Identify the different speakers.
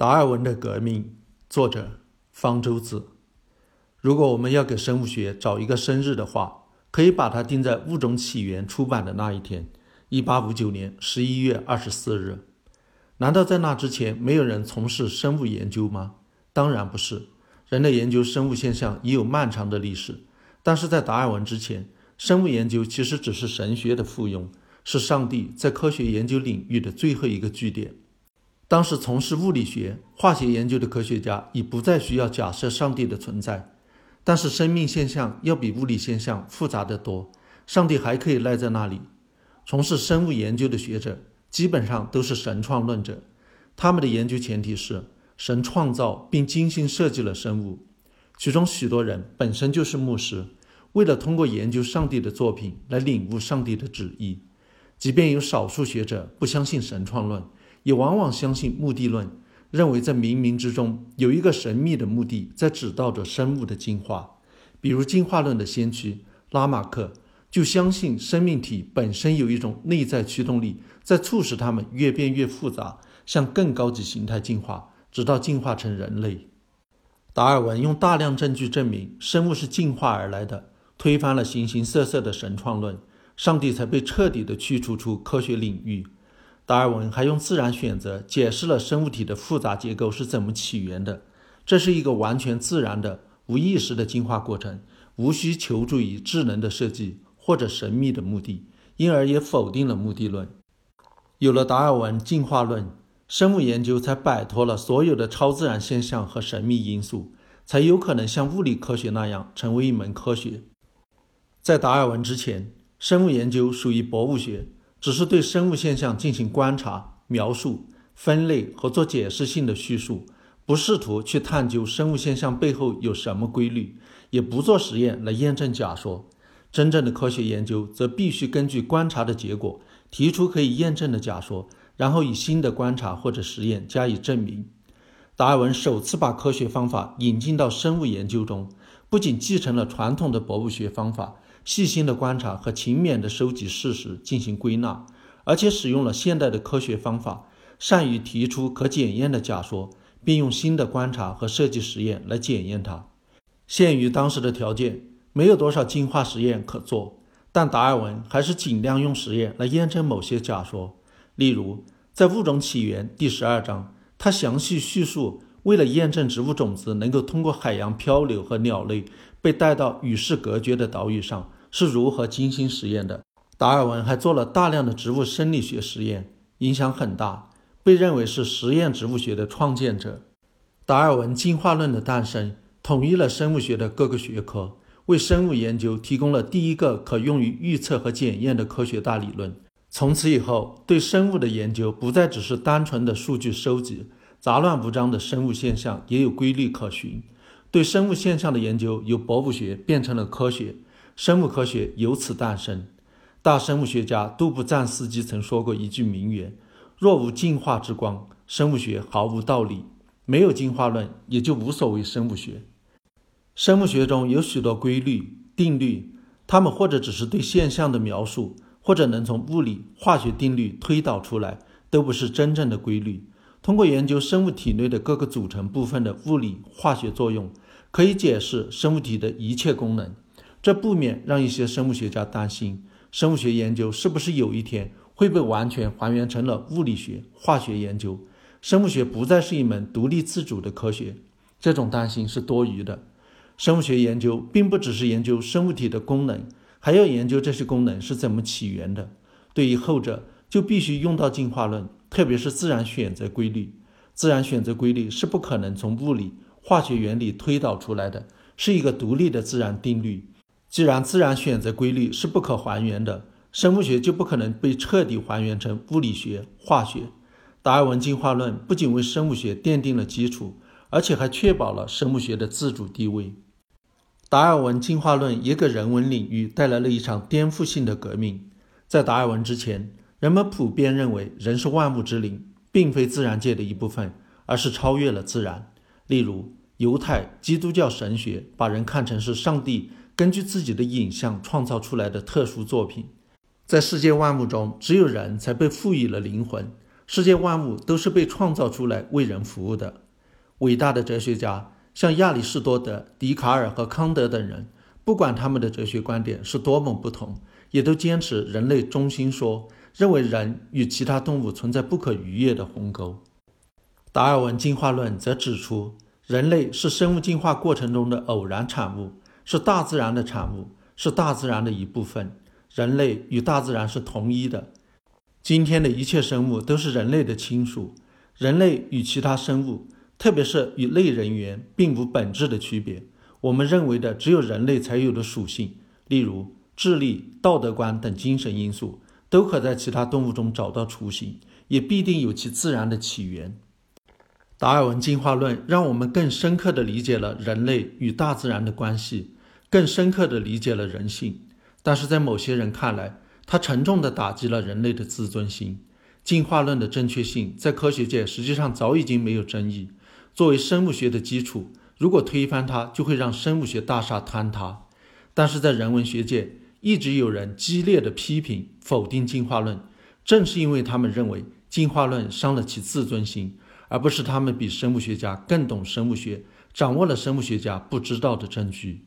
Speaker 1: 达尔文的革命，作者方舟子。如果我们要给生物学找一个生日的话，可以把它定在《物种起源》出版的那一天——一八五九年十一月二十四日。难道在那之前没有人从事生物研究吗？当然不是。人类研究生物现象已有漫长的历史，但是在达尔文之前，生物研究其实只是神学的附庸，是上帝在科学研究领域的最后一个据点。当时从事物理学、化学研究的科学家已不再需要假设上帝的存在，但是生命现象要比物理现象复杂得多，上帝还可以赖在那里。从事生物研究的学者基本上都是神创论者，他们的研究前提是神创造并精心设计了生物，其中许多人本身就是牧师，为了通过研究上帝的作品来领悟上帝的旨意。即便有少数学者不相信神创论。也往往相信目的论，认为在冥冥之中有一个神秘的目的在指导着生物的进化。比如进化论的先驱拉马克就相信生命体本身有一种内在驱动力，在促使它们越变越复杂，向更高级形态进化，直到进化成人类。达尔文用大量证据证明生物是进化而来的，推翻了形形色色的神创论，上帝才被彻底的驱逐出科学领域。达尔文还用自然选择解释了生物体的复杂结构是怎么起源的。这是一个完全自然的、无意识的进化过程，无需求助于智能的设计或者神秘的目的，因而也否定了目的论。有了达尔文进化论，生物研究才摆脱了所有的超自然现象和神秘因素，才有可能像物理科学那样成为一门科学。在达尔文之前，生物研究属于博物学。只是对生物现象进行观察、描述、分类和做解释性的叙述，不试图去探究生物现象背后有什么规律，也不做实验来验证假说。真正的科学研究则必须根据观察的结果提出可以验证的假说，然后以新的观察或者实验加以证明。达尔文首次把科学方法引进到生物研究中，不仅继承了传统的博物学方法。细心的观察和勤勉的收集事实进行归纳，而且使用了现代的科学方法，善于提出可检验的假说，并用新的观察和设计实验来检验它。限于当时的条件，没有多少进化实验可做，但达尔文还是尽量用实验来验证某些假说。例如，在《物种起源》第十二章，他详细叙述。为了验证植物种子能够通过海洋漂流和鸟类被带到与世隔绝的岛屿上是如何精心实验的，达尔文还做了大量的植物生理学实验，影响很大，被认为是实验植物学的创建者。达尔文进化论的诞生统一了生物学的各个学科，为生物研究提供了第一个可用于预测和检验的科学大理论。从此以后，对生物的研究不再只是单纯的数据收集。杂乱无章的生物现象也有规律可循，对生物现象的研究由博物学变成了科学，生物科学由此诞生。大生物学家杜布赞斯基曾说过一句名言：“若无进化之光，生物学毫无道理；没有进化论，也就无所谓生物学。”生物学中有许多规律、定律，它们或者只是对现象的描述，或者能从物理、化学定律推导出来，都不是真正的规律。通过研究生物体内的各个组成部分的物理化学作用，可以解释生物体的一切功能。这不免让一些生物学家担心：生物学研究是不是有一天会被完全还原成了物理学、化学研究？生物学不再是一门独立自主的科学？这种担心是多余的。生物学研究并不只是研究生物体的功能，还要研究这些功能是怎么起源的。对于后者，就必须用到进化论。特别是自然选择规律，自然选择规律是不可能从物理、化学原理推导出来的，是一个独立的自然定律。既然自然选择规律是不可还原的，生物学就不可能被彻底还原成物理学、化学。达尔文进化论不仅为生物学奠定了基础，而且还确保了生物学的自主地位。达尔文进化论也给人文领域带来了一场颠覆性的革命。在达尔文之前，人们普遍认为，人是万物之灵，并非自然界的一部分，而是超越了自然。例如，犹太、基督教神学把人看成是上帝根据自己的影像创造出来的特殊作品。在世界万物中，只有人才被赋予了灵魂，世界万物都是被创造出来为人服务的。伟大的哲学家像亚里士多德、笛卡尔和康德等人，不管他们的哲学观点是多么不同，也都坚持人类中心说，认为人与其他动物存在不可逾越的鸿沟。达尔文进化论则指出，人类是生物进化过程中的偶然产物，是大自然的产物，是大自然的一部分。人类与大自然是同一的。今天的一切生物都是人类的亲属。人类与其他生物，特别是与类人猿，并无本质的区别。我们认为的只有人类才有的属性，例如智力、道德观等精神因素，都可在其他动物中找到雏形，也必定有其自然的起源。达尔文进化论让我们更深刻地理解了人类与大自然的关系，更深刻地理解了人性。但是在某些人看来，它沉重地打击了人类的自尊心。进化论的正确性在科学界实际上早已经没有争议。作为生物学的基础，如果推翻它，就会让生物学大厦坍塌。但是在人文学界，一直有人激烈的批评、否定进化论，正是因为他们认为进化论伤了其自尊心，而不是他们比生物学家更懂生物学，掌握了生物学家不知道的证据。